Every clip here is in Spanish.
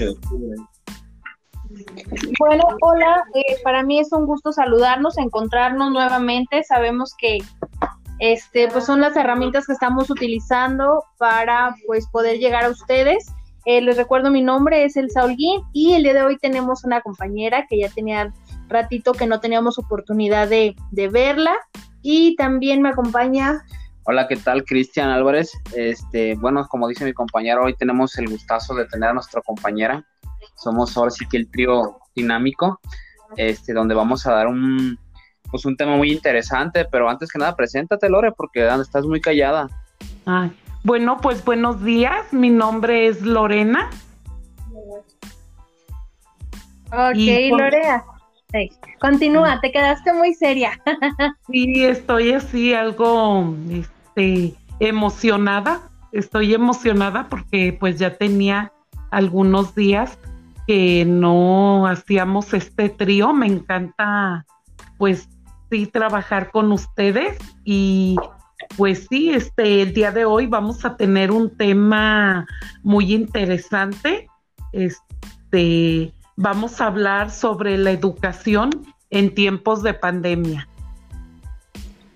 18 de octubre. Bueno, hola, eh, para mí es un gusto saludarnos, encontrarnos nuevamente. Sabemos que este, pues son las herramientas que estamos utilizando para pues poder llegar a ustedes. Eh, les recuerdo mi nombre es El Saulguín y el día de hoy tenemos una compañera que ya tenía ratito que no teníamos oportunidad de, de verla y también me acompaña Hola, ¿qué tal? Cristian Álvarez. Este, bueno, como dice mi compañero, hoy tenemos el gustazo de tener a nuestra compañera. Somos ahora sí que el trío dinámico, este, donde vamos a dar un, pues un tema muy interesante, pero antes que nada, preséntate, Lore, porque estás muy callada. Ay, bueno, pues buenos días, mi nombre es Lorena. Ok, Lorea. Continúa, te quedaste muy seria. sí, estoy así algo este, emocionada. Estoy emocionada porque pues ya tenía algunos días que no hacíamos este trío. Me encanta pues sí trabajar con ustedes y pues sí, este el día de hoy vamos a tener un tema muy interesante. Este vamos a hablar sobre la educación en tiempos de pandemia.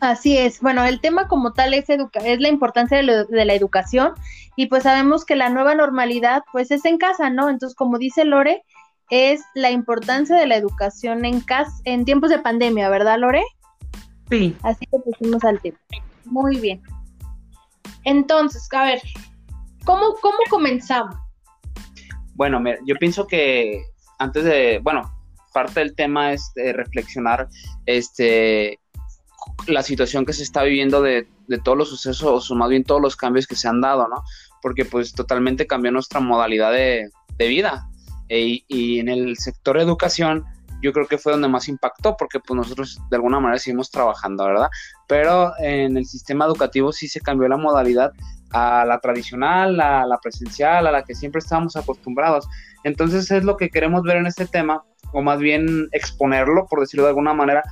Así es. Bueno, el tema como tal es, es la importancia de, de, la educación y pues sabemos que la nueva normalidad pues es en casa, ¿no? Entonces, como dice Lore, es la importancia de la educación en casa en tiempos de pandemia, ¿verdad, Lore? Sí. Así que pusimos al tema. Muy bien. Entonces, a ver, ¿cómo, cómo comenzamos? Bueno, yo pienso que antes de, bueno, parte del tema es reflexionar este, la situación que se está viviendo de, todos los sucesos, o más bien todos los cambios que se han dado, ¿no? Porque pues totalmente cambió nuestra modalidad de, vida. E, y en el sector educación, yo creo que fue donde más impactó, porque pues nosotros de alguna manera seguimos trabajando, ¿verdad? Pero en el sistema educativo sí se cambió la modalidad a la tradicional, a la presencial, a la que siempre estábamos acostumbrados. Entonces es lo que queremos ver en este tema, o más bien exponerlo, por decirlo de alguna manera,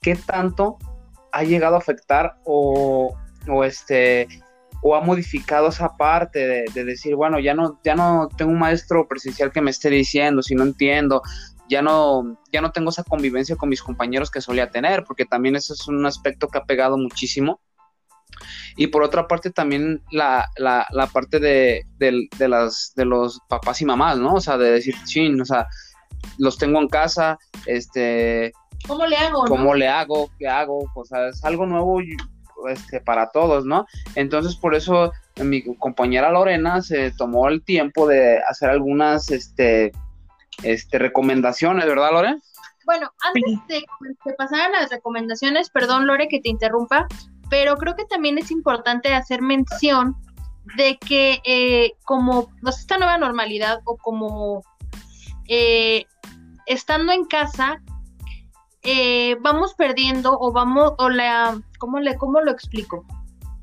qué tanto ha llegado a afectar o, este o ha modificado esa parte de, de, decir, bueno, ya no, ya no tengo un maestro presencial que me esté diciendo si no entiendo, ya no, ya no tengo esa convivencia con mis compañeros que solía tener, porque también eso es un aspecto que ha pegado muchísimo. Y por otra parte también la, la, la parte de, de, las, de los papás y mamás, ¿no? O sea, de decir, chin, o sea, los tengo en casa, este... ¿Cómo le hago? ¿Cómo le hago? ¿Qué hago? O sea, es algo nuevo este, para todos, ¿no? Entonces, por eso mi compañera Lorena se tomó el tiempo de hacer algunas, este, este, recomendaciones, ¿verdad, Lore? Bueno, antes de, pasar a las recomendaciones, perdón, Lore, que te interrumpa, pero creo que también es importante hacer mención de que eh, como esta nueva normalidad o como eh, estando en casa, eh, vamos perdiendo o vamos, o la, ¿cómo, le, ¿cómo lo explico?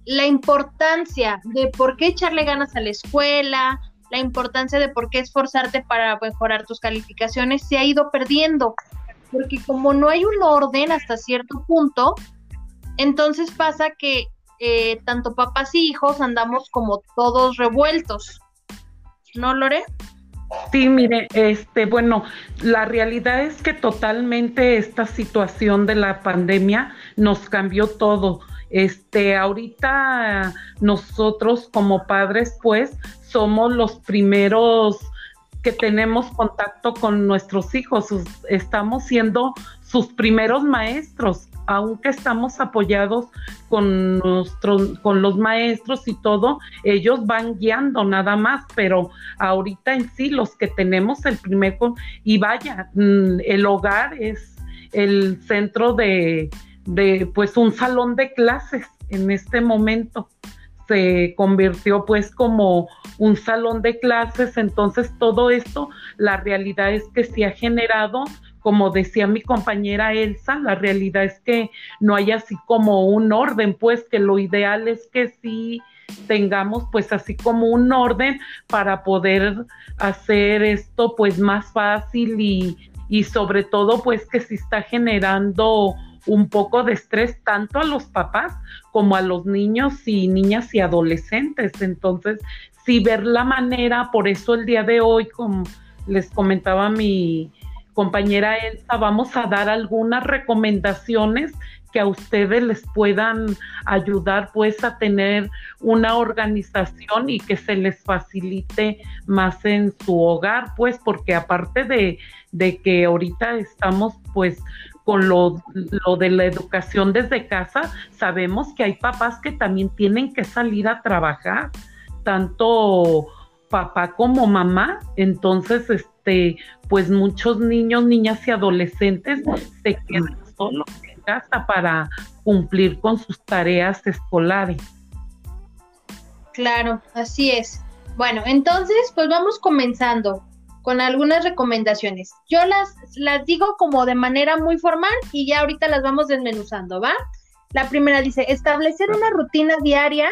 La importancia de por qué echarle ganas a la escuela, la importancia de por qué esforzarte para mejorar tus calificaciones se ha ido perdiendo, porque como no hay un orden hasta cierto punto, entonces pasa que eh, tanto papás y hijos andamos como todos revueltos. ¿No, Lore? Sí, mire, este, bueno, la realidad es que totalmente esta situación de la pandemia nos cambió todo. Este, ahorita nosotros como padres, pues, somos los primeros que tenemos contacto con nuestros hijos, estamos siendo sus primeros maestros, aunque estamos apoyados con, nuestros, con los maestros y todo, ellos van guiando nada más, pero ahorita en sí los que tenemos el primer, y vaya, mm, el hogar es el centro de, de pues un salón de clases en este momento. Se convirtió pues como un salón de clases, entonces todo esto, la realidad es que se ha generado, como decía mi compañera Elsa, la realidad es que no hay así como un orden, pues que lo ideal es que sí tengamos pues así como un orden para poder hacer esto pues más fácil y, y sobre todo pues que se está generando un poco de estrés tanto a los papás como a los niños y niñas y adolescentes. Entonces, sí ver la manera, por eso el día de hoy, como les comentaba mi compañera Elsa, vamos a dar algunas recomendaciones que a ustedes les puedan ayudar pues a tener una organización y que se les facilite más en su hogar, pues porque aparte de, de que ahorita estamos pues con lo, lo, de la educación desde casa, sabemos que hay papás que también tienen que salir a trabajar, tanto papá como mamá, entonces este pues muchos niños, niñas y adolescentes se quedan solos casa para cumplir con sus tareas escolares. Claro, así es. Bueno, entonces, pues vamos comenzando con algunas recomendaciones. Yo las, las digo como de manera muy formal y ya ahorita las vamos desmenuzando, ¿va? La primera dice, establecer una rutina diaria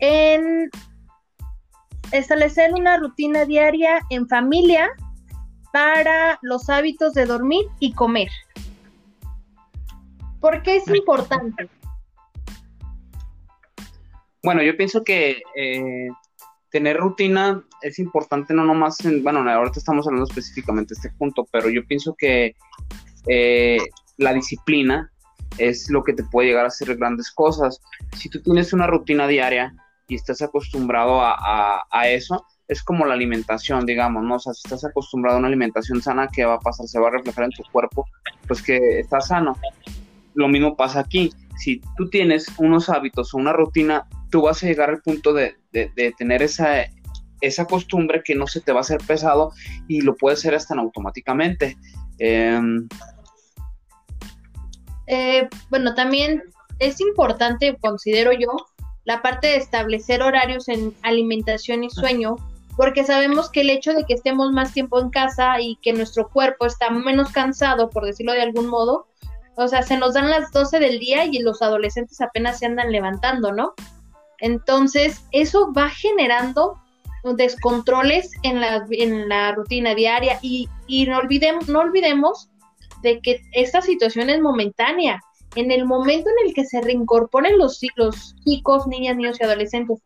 en establecer una rutina diaria en familia para los hábitos de dormir y comer. ¿Por qué es importante? Bueno, yo pienso que eh, tener rutina es importante no nomás en, bueno, ahorita estamos hablando específicamente de este punto, pero yo pienso que eh, la disciplina es lo que te puede llegar a hacer grandes cosas. Si tú tienes una rutina diaria y estás acostumbrado a, a, eso, es como la alimentación, digamos, ¿no? O sea, si estás acostumbrado a una alimentación sana, ¿qué va a pasar? Se va a reflejar en tu cuerpo, pues que estás sano lo mismo pasa aquí. Si tú tienes unos hábitos o una rutina, tú vas a llegar al punto de, tener esa, esa costumbre que no se te va a hacer pesado y lo puedes hacer hasta automáticamente. Em, eh, bueno, también es importante, considero yo, la parte de establecer horarios en alimentación y sueño, porque sabemos que el hecho de que estemos más tiempo en casa y que nuestro cuerpo está menos cansado, por decirlo de algún modo, o sea, se nos dan las 12 del día y los adolescentes apenas se andan levantando, ¿no? Entonces, eso va generando descontroles en la, en la rutina diaria y, y no, olvidemos, no olvidemos de que esta situación es momentánea. En el momento en el que se reincorporen los, los chicos, niñas, niños y adolescentes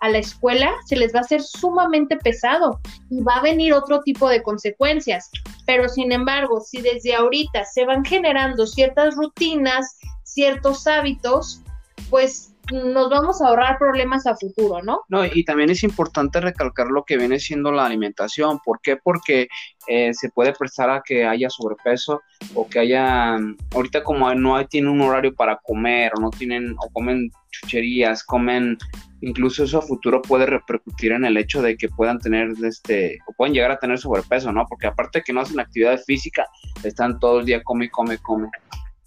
a la escuela, se les va a hacer sumamente pesado y va a venir otro tipo de consecuencias. Pero sin embargo, si desde ahorita se van generando ciertas rutinas, ciertos hábitos, pues nos vamos a ahorrar problemas a futuro, ¿no? No, y también es importante recalcar lo que viene siendo la alimentación. ¿Por qué? Porque eh, se puede prestar a que haya sobrepeso o que haya, ahorita como no hay, tienen un horario para comer o no tienen, o comen chucherías, comen, incluso eso a futuro puede repercutir en el hecho de que puedan tener, este, o pueden llegar a tener sobrepeso, ¿no? Porque aparte de que no hacen actividad física, están todo el día come, come, come.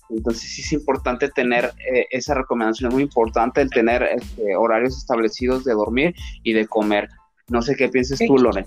Entonces sí es importante tener eh, esa recomendación, es muy importante el tener este, horarios establecidos de dormir y de comer. No sé qué piensas tú, Lore.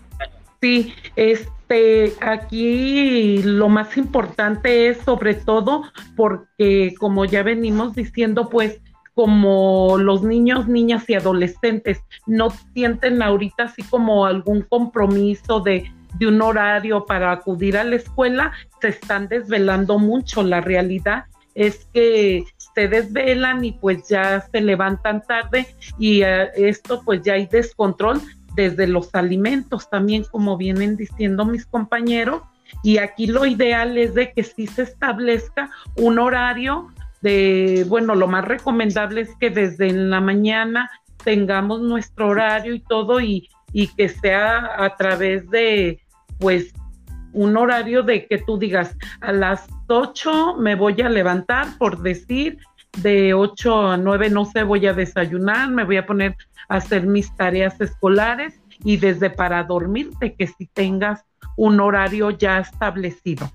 Sí, este, aquí lo más importante es sobre todo porque como ya venimos diciendo, pues como los niños, niñas y adolescentes no sienten ahorita así como algún compromiso de de un horario para acudir a la escuela, se están desvelando mucho. La realidad es que se desvelan y pues ya se levantan tarde y eh, esto pues ya hay descontrol desde los alimentos también como vienen diciendo mis compañeros y aquí lo ideal es de que sí se establezca un horario de, bueno, lo más recomendable es que desde la mañana tengamos nuestro horario y todo y, y que sea a través de pues un horario de que tú digas a las 8 me voy a levantar, por decir, de 8 a 9 no sé, voy a desayunar, me voy a poner a hacer mis tareas escolares y desde para dormirte que si tengas un horario ya establecido.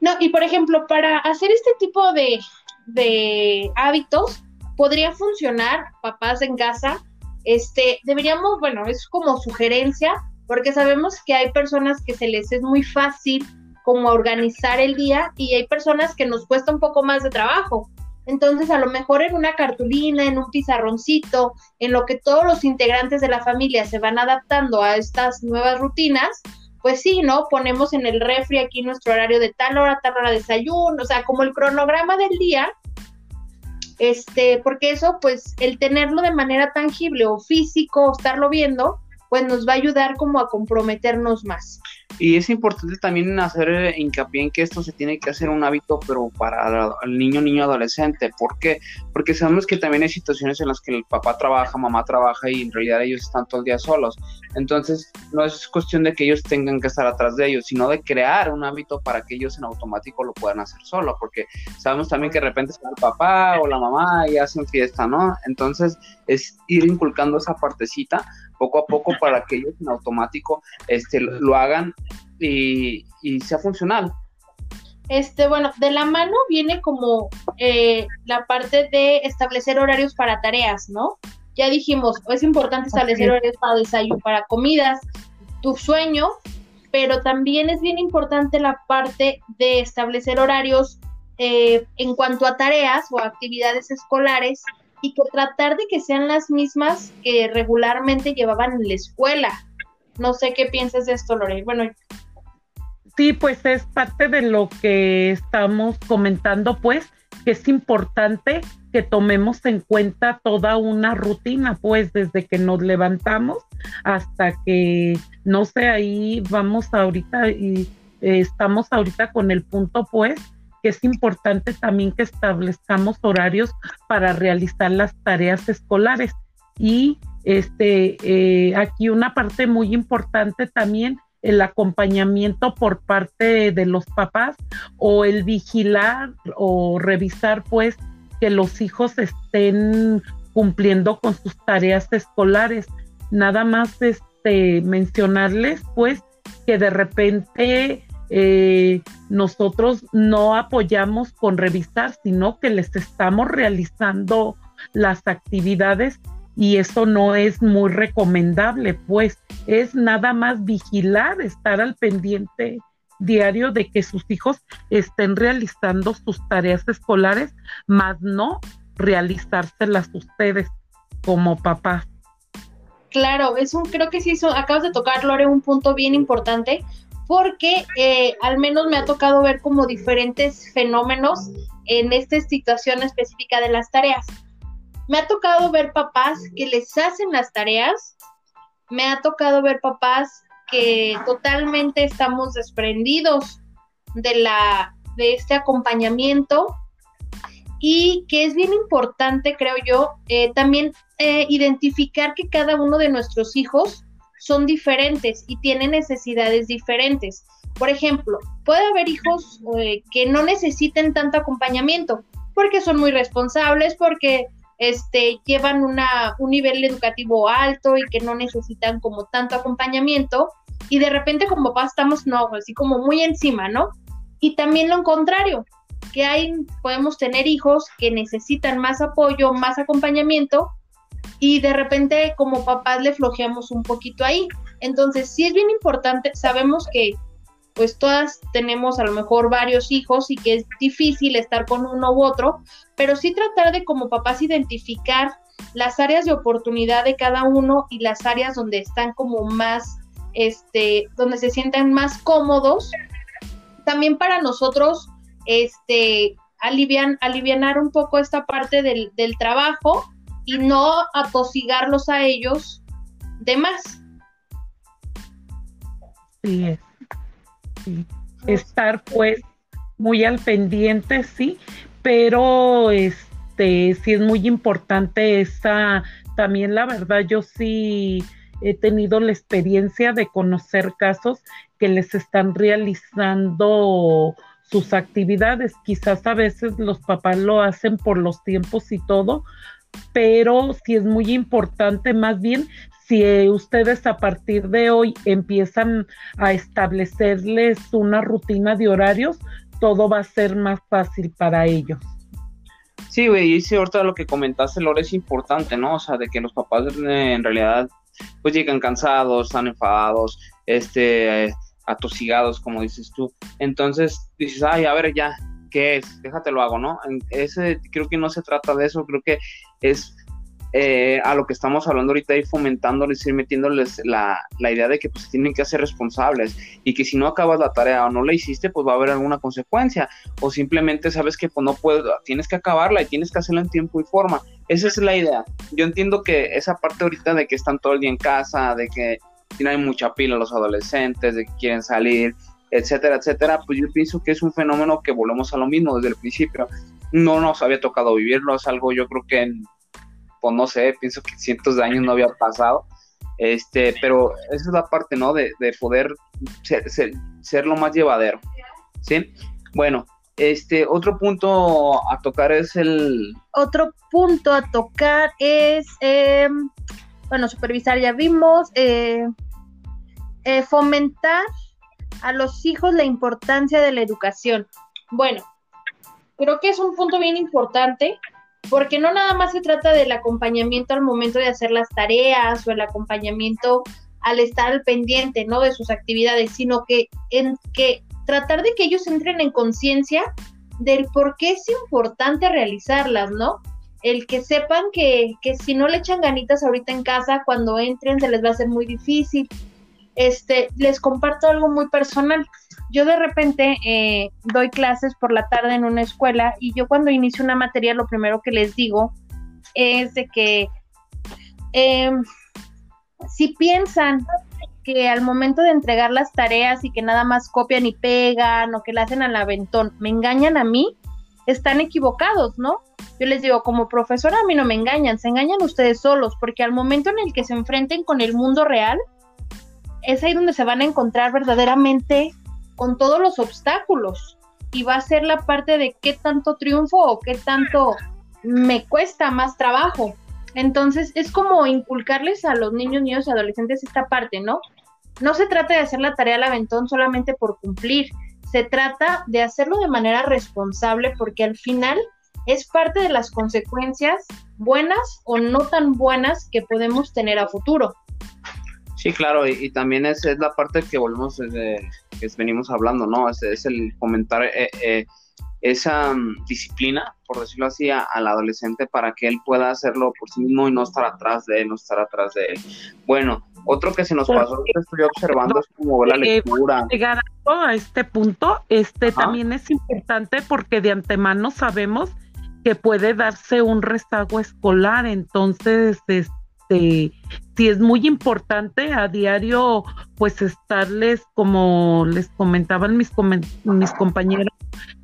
No, y por ejemplo, para hacer este tipo de, de hábitos, podría funcionar, papás en casa, este, deberíamos, bueno, es como sugerencia, porque sabemos que hay personas que se les es muy fácil como organizar el día y hay personas que nos cuesta un poco más de trabajo. Entonces, a lo mejor en una cartulina, en un pizarroncito, en lo que todos los integrantes de la familia se van adaptando a estas nuevas rutinas, pues sí, ¿no? Ponemos en el refri aquí nuestro horario de tal hora, tal hora de desayuno, o sea, como el cronograma del día, este, porque eso, pues, el tenerlo de manera tangible o físico, o estarlo viendo, pues nos va a ayudar como a comprometernos más. Y es importante también hacer eh, hincapié en que esto se tiene que hacer un hábito, pero para el niño, niño, adolescente. ¿Por qué? Porque sabemos que también hay situaciones en las que el papá trabaja, mamá trabaja y en realidad ellos están todo el día solos. Entonces, no es cuestión de que ellos tengan que estar atrás de ellos, sino de crear un hábito para que ellos en automático lo puedan hacer solo, porque sabemos también que de repente está el papá o la mamá y hacen fiesta, ¿no? Entonces, es ir inculcando esa partecita poco a poco para que ellos en automático este, lo hagan y, sea funcional. Este, bueno, de la mano viene como eh, la parte de establecer horarios para tareas, ¿no? Ya dijimos, es importante establecer horarios para desayuno, para comidas, tu sueño, pero también es bien importante la parte de establecer horarios eh, en cuanto a tareas o actividades escolares y que tratar de que sean las mismas que regularmente llevaban en la escuela. No sé qué piensas de esto, Lore. Bueno, sí, pues es parte de lo que estamos comentando, pues, que es importante que tomemos en cuenta toda una rutina, pues, desde que nos levantamos hasta que, no sé, ahí vamos ahorita y eh, estamos ahorita con el punto, pues, que es importante también que establezcamos horarios para realizar las tareas escolares. Y este, eh, aquí una parte muy importante también, el acompañamiento por parte de los papás o el vigilar o revisar pues que los hijos estén cumpliendo con sus tareas escolares. Nada más este mencionarles pues que de repente eh, nosotros no apoyamos con revisar, sino que les estamos realizando las actividades y eso no es muy recomendable, pues es nada más vigilar, estar al pendiente diario de que sus hijos estén realizando sus tareas escolares, más no realizárselas ustedes como papás. Claro, es un, creo que sí, acabas de tocar, Lore, un punto bien importante, porque eh, al menos me ha tocado ver como diferentes fenómenos en esta situación específica de las tareas. Me ha tocado ver papás que les hacen las tareas, me ha tocado ver papás que totalmente estamos desprendidos de la de este acompañamiento y que es bien importante, creo yo, eh, también eh, identificar que cada uno de nuestros hijos son diferentes y tienen necesidades diferentes. Por ejemplo, puede haber hijos eh, que no necesiten tanto acompañamiento porque son muy responsables, porque este, llevan una, un nivel educativo alto y que no necesitan como tanto acompañamiento y de repente como papá estamos no, así como muy encima, ¿no? Y también lo contrario, que hay, podemos tener hijos que necesitan más apoyo, más acompañamiento y de repente como papás le flojeamos un poquito ahí. Entonces, sí es bien importante, sabemos que pues todas tenemos a lo mejor varios hijos y que es difícil estar con uno u otro, pero sí tratar de como papás identificar las áreas de oportunidad de cada uno y las áreas donde están como más, este, donde se sientan más cómodos. También para nosotros, este, alivian, alivianar un poco esta parte del, del trabajo y no atosigarlos a ellos de más. Sí, sí. Estar pues muy al pendiente, sí, pero este sí es muy importante esa, también la verdad yo sí he tenido la experiencia de conocer casos que les están realizando sus actividades. Quizás a veces los papás lo hacen por los tiempos y todo, pero sí es muy importante más bien si ustedes a partir de hoy empiezan a establecerles una rutina de horarios, todo va a ser más fácil para ellos. Sí, güey, y sí, ahorita lo que comentaste, Lore, es importante, ¿no? O sea, de que los papás eh, en realidad pues llegan cansados, están enfadados, este, atosigados, como dices tú. Entonces dices, ay, a ver, ya, ¿qué es? Déjate lo hago, ¿no? Ese, creo que no se trata de eso, creo que es eh, a lo que estamos hablando ahorita y fomentándoles, ir metiéndoles la, la, idea de que pues tienen que ser responsables y que si no acabas la tarea o no la hiciste, pues va a haber alguna consecuencia o simplemente sabes que pues no puedes, tienes que acabarla y tienes que hacerla en tiempo y forma. esa es la idea. Yo entiendo que esa parte ahorita de que están todo el día en casa, de que hay mucha pila los adolescentes, de que quieren salir, etcétera, etcétera, pues yo pienso que es un fenómeno que volvemos a lo mismo desde el principio. No nos había tocado vivirlo, es algo yo creo que, pues no sé, pienso que cientos de años no había pasado. Este, pero esa es la parte, ¿no? De, poder ser, lo más llevadero, ¿sí? Bueno, este, otro punto a tocar es el... Otro punto a tocar es, em, bueno, supervisar ya vimos, eh, eh, fomentar a los hijos la importancia de la educación. Bueno, creo que es un punto bien importante porque no nada más se trata del acompañamiento al momento de hacer las tareas o el acompañamiento al estar pendiente, ¿no? De sus actividades, sino que en que tratar de que ellos entren en conciencia del por qué es importante realizarlas, ¿no? El que sepan que, que si no le echan ganitas ahorita en casa, cuando entren se les va a hacer muy difícil. Este, les comparto algo muy personal yo de repente eh, doy clases por la tarde en una escuela y yo cuando inicio una materia lo primero que les digo es de que em, si piensan que al momento de entregar las tareas y que nada más copian y pegan o que la hacen al aventón, me engañan a mí, están equivocados, ¿no? Yo les digo, como profesora a mí no me engañan, se engañan ustedes solos, porque al momento en el que se enfrenten con el mundo real, es ahí donde se van a encontrar verdaderamente con todos los obstáculos y va a ser la parte de qué tanto triunfo o qué tanto me cuesta más trabajo. Entonces es como inculcarles a los niños, niños y adolescentes esta parte, ¿no? No se trata de hacer la tarea al aventón solamente por cumplir, se trata de hacerlo de manera responsable porque al final es parte de las consecuencias buenas o no tan buenas que podemos tener a futuro. Sí, claro, y, también es, es, la parte que volvemos desde que venimos hablando, ¿no? Es, es el comentar eh, eh, esa mm, disciplina, por decirlo así, al adolescente para que él pueda hacerlo por sí mismo y no estar atrás de él, no estar atrás de él. Bueno, otro que se nos pasó, que estoy observando, es como la eh, lectura. Llegar a este punto, este también es importante porque de antemano sabemos que puede darse un rezago escolar, entonces, este este, sí es muy importante a diario, pues estarles, como les comentaban mis, mis compañeros,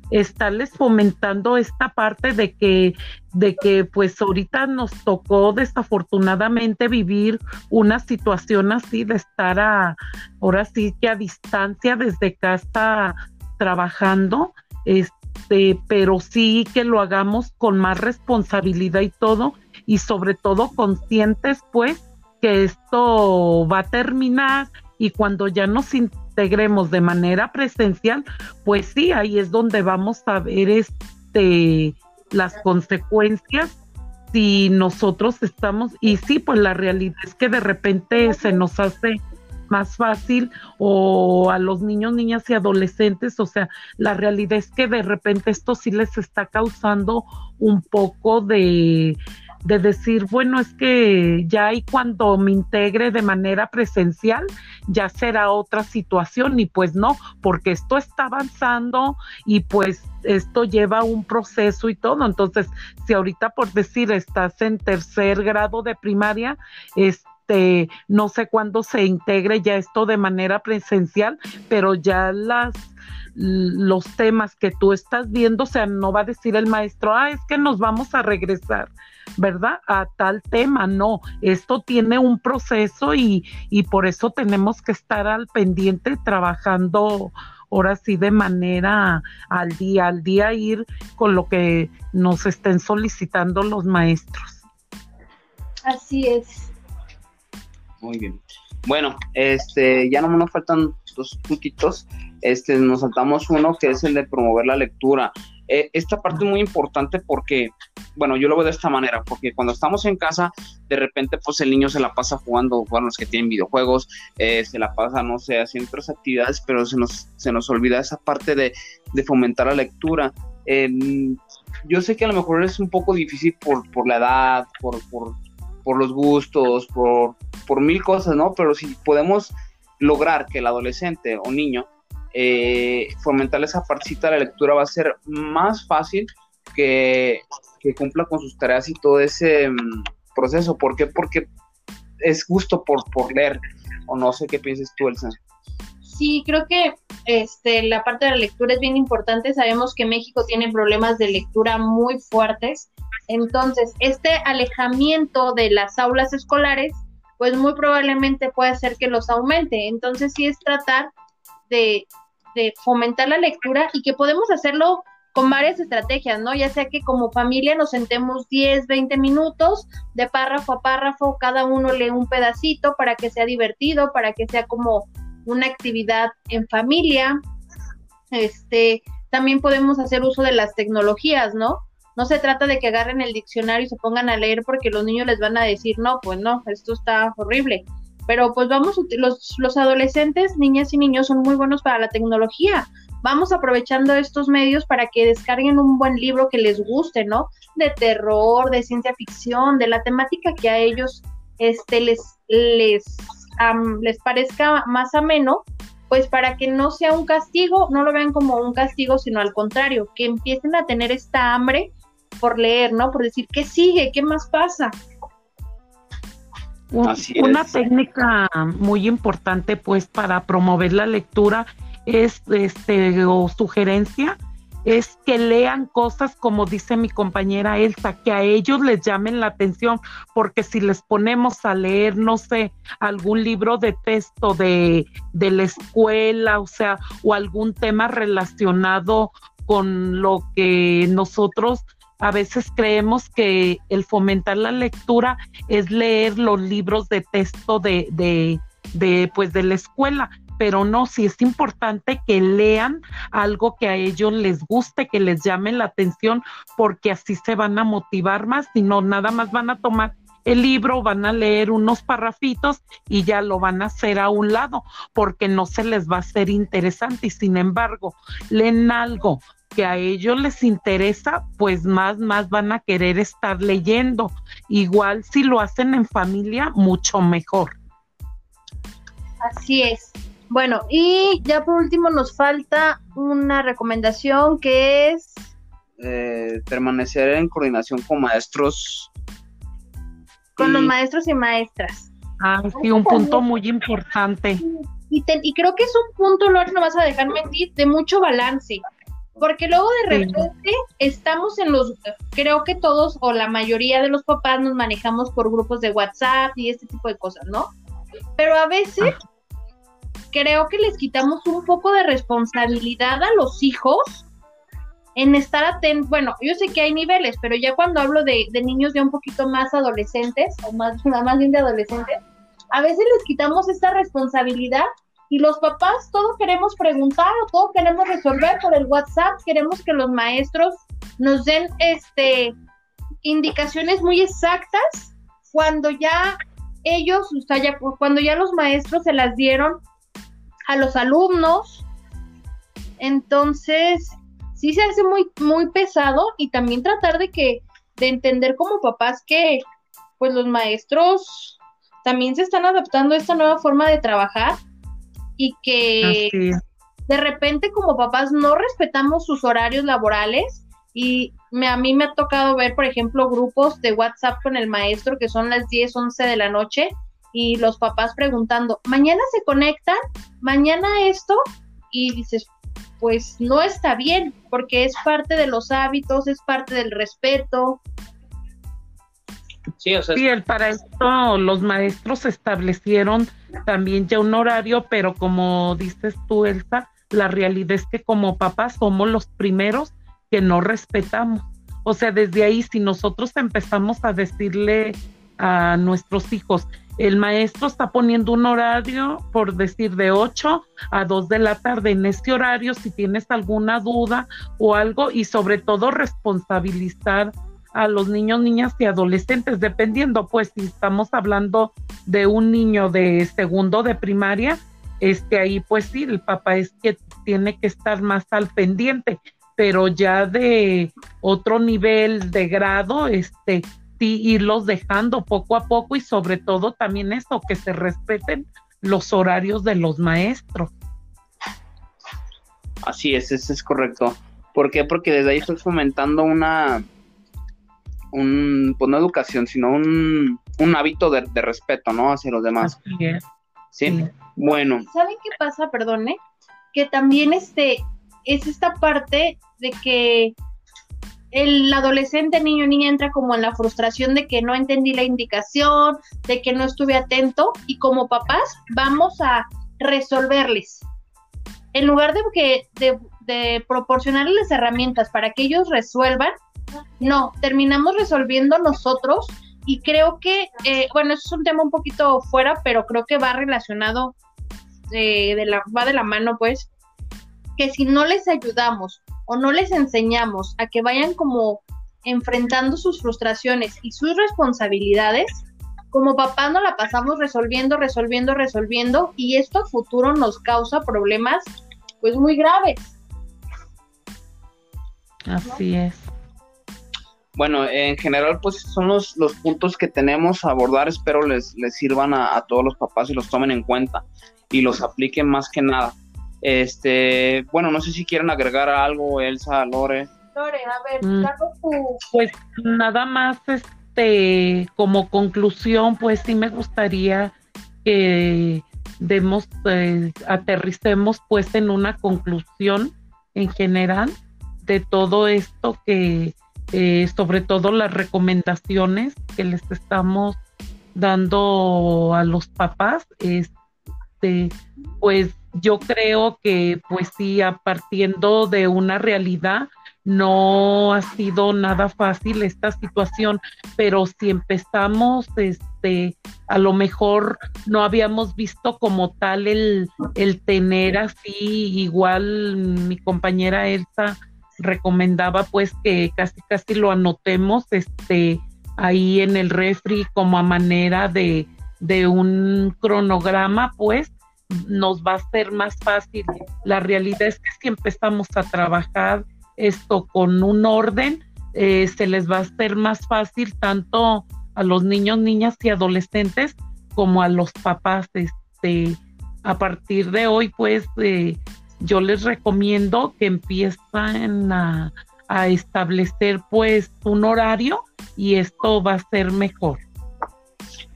estarles fomentando esta parte de que, de que pues ahorita nos tocó desafortunadamente vivir una situación así de estar a, ahora sí que a distancia desde casa trabajando, este, pero sí que lo hagamos con más responsabilidad y todo, y sobre todo conscientes pues que esto va a terminar y cuando ya nos integremos de manera presencial, pues sí, ahí es donde vamos a ver este las consecuencias si nosotros estamos y sí, pues la realidad es que de repente se nos hace más fácil o a los niños, niñas y adolescentes, o sea, la realidad es que de repente esto sí les está causando un poco de de decir, bueno, es que ya y cuando me integre de manera presencial, ya será otra situación y pues no, porque esto está avanzando y pues esto lleva un proceso y todo. Entonces, si ahorita por decir estás en tercer grado de primaria, este, no sé cuándo se integre ya esto de manera presencial, pero ya las los temas que tú estás viendo, o sea, no va a decir el maestro, ah, es que nos vamos a regresar, ¿verdad? A tal tema, no, esto tiene un proceso y, y por eso tenemos que estar al pendiente trabajando ahora sí de manera al día, al día ir con lo que nos estén solicitando los maestros. Así es. Muy bien. Bueno, este, ya no nos faltan dos puntitos este, nos saltamos uno que es el de promover la lectura. Eh, esta parte es muy importante porque, bueno, yo lo veo de esta manera, porque cuando estamos en casa, de repente, pues el niño se la pasa jugando, bueno, los que tienen videojuegos, eh, se la pasa, no sé, haciendo otras actividades, pero se nos, se nos olvida esa parte de, fomentar la lectura. Em, yo sé que a lo mejor es un poco difícil por, por la edad, por, por, por los gustos, por, por mil cosas, ¿no? Pero si podemos lograr que el adolescente o niño eh, fomentar esa partecita de la lectura va a ser más fácil que, cumpla con sus tareas y todo ese mm, proceso. ¿Por qué? Porque es gusto por, por leer, o no sé qué piensas tú, Elsa. Sí, creo que este, la parte de la lectura es bien importante. Sabemos que México tiene problemas de lectura muy fuertes. Entonces, este alejamiento de las aulas escolares, pues muy probablemente puede hacer que los aumente. Entonces, sí es tratar de, de fomentar la lectura y que podemos hacerlo con varias estrategias, ¿no? Ya sea que como familia nos sentemos 10, 20 minutos de párrafo a párrafo, cada uno lee un pedacito para que sea divertido, para que sea como una actividad en familia. Este, también podemos hacer uso de las tecnologías, ¿no? No se trata de que agarren el diccionario y se pongan a leer porque los niños les van a decir, no, pues no, esto está horrible. Pero pues vamos, los, los adolescentes, niñas y niños son muy buenos para la tecnología vamos aprovechando estos medios para que descarguen un buen libro que les guste, ¿no? De terror, de ciencia ficción, de la temática que a ellos este, les, les, les parezca más ameno, pues para que no sea un castigo, no lo vean como un castigo, sino al contrario, que empiecen a tener esta hambre por leer, ¿no? Por decir, ¿qué sigue? ¿Qué más pasa? Una técnica muy importante pues para promover la lectura es este o sugerencia es que lean cosas como dice mi compañera Elsa, que a ellos les llamen la atención, porque si les ponemos a leer, no sé, algún libro de texto de, de la escuela, o sea, o algún tema relacionado con lo que nosotros a veces creemos que el fomentar la lectura es leer los libros de texto de, de, de pues de la escuela pero no, sí es importante que lean algo que a ellos les guste, que les llame la atención, porque así se van a motivar más, si no, nada más van a tomar el libro, van a leer unos parrafitos y ya lo van a hacer a un lado, porque no se les va a hacer interesante. Y sin embargo, leen algo que a ellos les interesa, pues más, más van a querer estar leyendo. Igual si lo hacen en familia, mucho mejor. Así es. Bueno, y ya por último nos falta una recomendación que es... Eh, permanecer en coordinación con maestros. Con los maestros y maestras. Ah, sí, un punto muy importante. Y, y creo que es un punto, Lore, no vas a dejar mentir, de mucho balance. Porque luego de repente estamos en los, creo que todos o la mayoría de los papás nos manejamos por grupos de WhatsApp y este tipo de cosas, ¿no? Pero a veces creo que les quitamos un poco de responsabilidad a los hijos en estar atentos. Bueno, yo sé que hay niveles, pero ya cuando hablo de, niños ya un poquito más adolescentes, o más, más bien de adolescentes, a veces les quitamos esta responsabilidad y los papás todo queremos preguntar o todo queremos resolver por el WhatsApp, queremos que los maestros nos den este indicaciones muy exactas cuando ya ellos, o sea, ya, cuando ya los maestros se las dieron a los alumnos. Entonces, sí se hace muy, muy pesado y también tratar de que, de entender como papás que, pues los maestros también se están adaptando a esta nueva forma de trabajar y que de repente como papás no respetamos sus horarios laborales y me, a mí me ha tocado ver, por ejemplo, grupos de WhatsApp con el maestro que son las 10, 11 de la noche y los papás preguntando, mañana se conectan, mañana esto, y dices, pues no está bien, porque es parte de los hábitos, es parte del respeto. Sí, o sea, sí, para esto los maestros establecieron también ya un horario, pero como dices tú, Elsa, la realidad es que como papás somos los primeros que no respetamos. O sea, desde ahí, si nosotros empezamos a decirle a nuestros hijos, el maestro está poniendo un horario, por decir, de 8 a 2 de la tarde. En ese horario, si tienes alguna duda o algo, y sobre todo responsabilizar a los niños, niñas y adolescentes, dependiendo, pues si estamos hablando de un niño de segundo de primaria, este ahí pues sí, el papá es que tiene que estar más al pendiente, pero ya de otro nivel de grado, este, irlos dejando poco a poco y sobre todo también eso, que se respeten los horarios de los maestros. Así es, eso es correcto. ¿Por qué? Porque desde ahí estoy fomentando una, un, pues no educación, sino un, un hábito de, respeto, ¿no? Hacia los demás. ¿Sí? Bueno. ¿Saben qué pasa? Perdone. Que también este, es esta parte de que el adolescente, niño o niña entra como en la frustración de que no entendí la indicación, de que no estuve atento y como papás vamos a resolverles. En lugar de que de, de proporcionarles herramientas para que ellos resuelvan, no, terminamos resolviendo nosotros y creo que, eh, bueno, eso es un tema un poquito fuera, pero creo que va relacionado, eh, de la, va de la mano, pues, que si no les ayudamos o no les enseñamos a que vayan como enfrentando sus frustraciones y sus responsabilidades, como papá no la pasamos resolviendo, resolviendo, resolviendo y esto a futuro nos causa problemas pues muy graves. Así es. Bueno, en general, pues son los, los puntos que tenemos a abordar. Espero les, les sirvan a, todos los papás y los tomen en cuenta y los apliquen más que nada. Este, bueno, no sé si quieren agregar algo, Elsa, Lore. Lore, a ver, mm. tu... Pues nada más, este, como conclusión, pues sí me gustaría que demos, eh, aterricemos pues en una conclusión en general de todo esto que, eh, sobre todo las recomendaciones que les estamos dando a los papás, este, pues yo creo que pues sí, a partiendo de una realidad, no ha sido nada fácil esta situación, pero si empezamos, este, a lo mejor no habíamos visto como tal el, el tener así, igual mi compañera Elsa recomendaba pues que casi casi lo anotemos este ahí en el refri como a manera de, de un cronograma pues nos va a ser más fácil. La realidad es que si empezamos a trabajar esto con un orden, eh, se les va a hacer más fácil tanto a los niños, niñas y adolescentes como a los papás. Este, a partir de hoy, pues, yo les recomiendo que empiecen a, establecer pues un horario y esto va a ser mejor.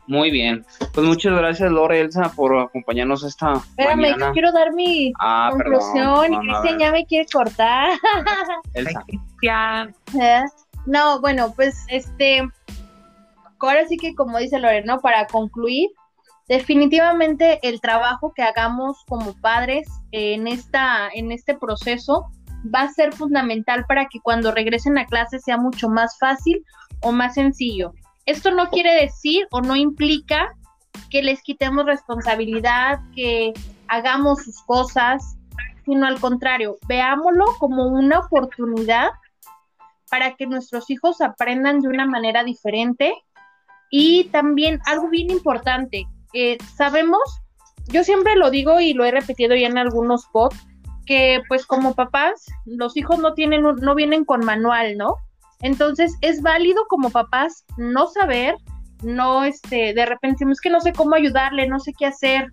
Muy bien. Pues muchas gracias, Lore Elsa, por acompañarnos esta Espérame, yo quiero dar mi ah, conclusión y Cristian ya me quiere cortar. Elsa. ¿Eh? No, bueno, pues este, ahora sí que como dice Lore, ¿no? Para concluir, definitivamente el trabajo que hagamos como padres en, esta, en este proceso va a ser fundamental para que cuando regresen a clase sea mucho más fácil o más sencillo. Esto no quiere decir o no implica que les quitemos responsabilidad, que hagamos sus cosas, sino al contrario, veámoslo como una oportunidad para que nuestros hijos aprendan de una manera diferente. Y también algo bien importante, eh, sabemos, yo siempre lo digo y lo he repetido ya en algunos posts, que pues como papás, los hijos no tienen, no vienen con manual, ¿no? Entonces es válido como papás no saber, no, este, de repente es que no sé cómo ayudarle, no sé qué hacer,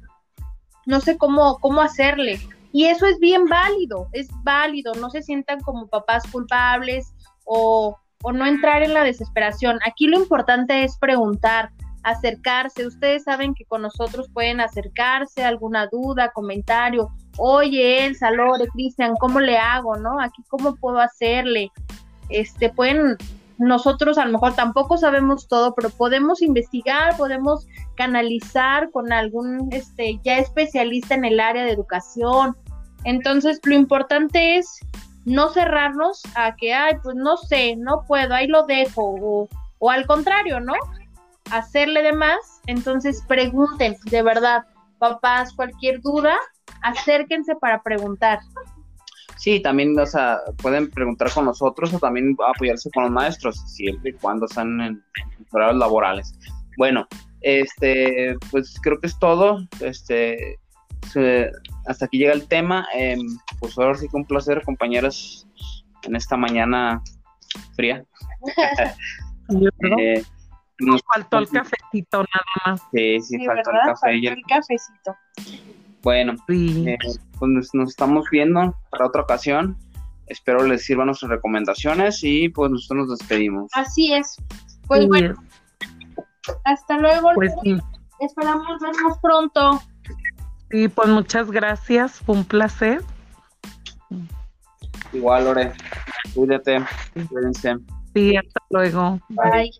no sé cómo, cómo hacerle. Y eso es bien válido, es válido, no se sientan como papás culpables o, o no entrar en la desesperación. Aquí lo importante es preguntar, acercarse. Ustedes saben que con nosotros pueden acercarse, alguna duda, comentario. Oye, Elsa, Lore, Cristian, ¿cómo le hago? ¿No? Aquí, ¿cómo puedo hacerle? Este, pueden, nosotros a lo mejor tampoco sabemos todo, pero podemos investigar, podemos canalizar con algún, este, ya especialista en el área de educación. Entonces, lo importante es no cerrarnos a que, ay, pues no sé, no puedo, ahí lo dejo, o, o al contrario, ¿no? Hacerle de más, entonces pregunten, de verdad, papás, cualquier duda, acérquense para preguntar. Sí, también, o sea, pueden preguntar con nosotros o también apoyarse con los maestros, siempre y cuando están en horarios laborales. Bueno, este, pues creo que es todo. Este, hasta aquí llega el tema. Em, pues ahora sí que un placer, compañeros, en esta mañana fría. eh, nos faltó el cafecito nada más. Sí, sí, faltó el café. el cafecito. Bueno, eh, pues nos estamos viendo para otra ocasión. espero les sirvan nuestras recomendaciones y pues nosotros nos despedimos. Así es. Pues Sí, bueno, hasta luego. Pues sí, Esperamos vernos pronto. sí, pues muchas gracias, fue un placer. Igual, Lore, cuídate, cuídense. Sí, hasta luego. Bye.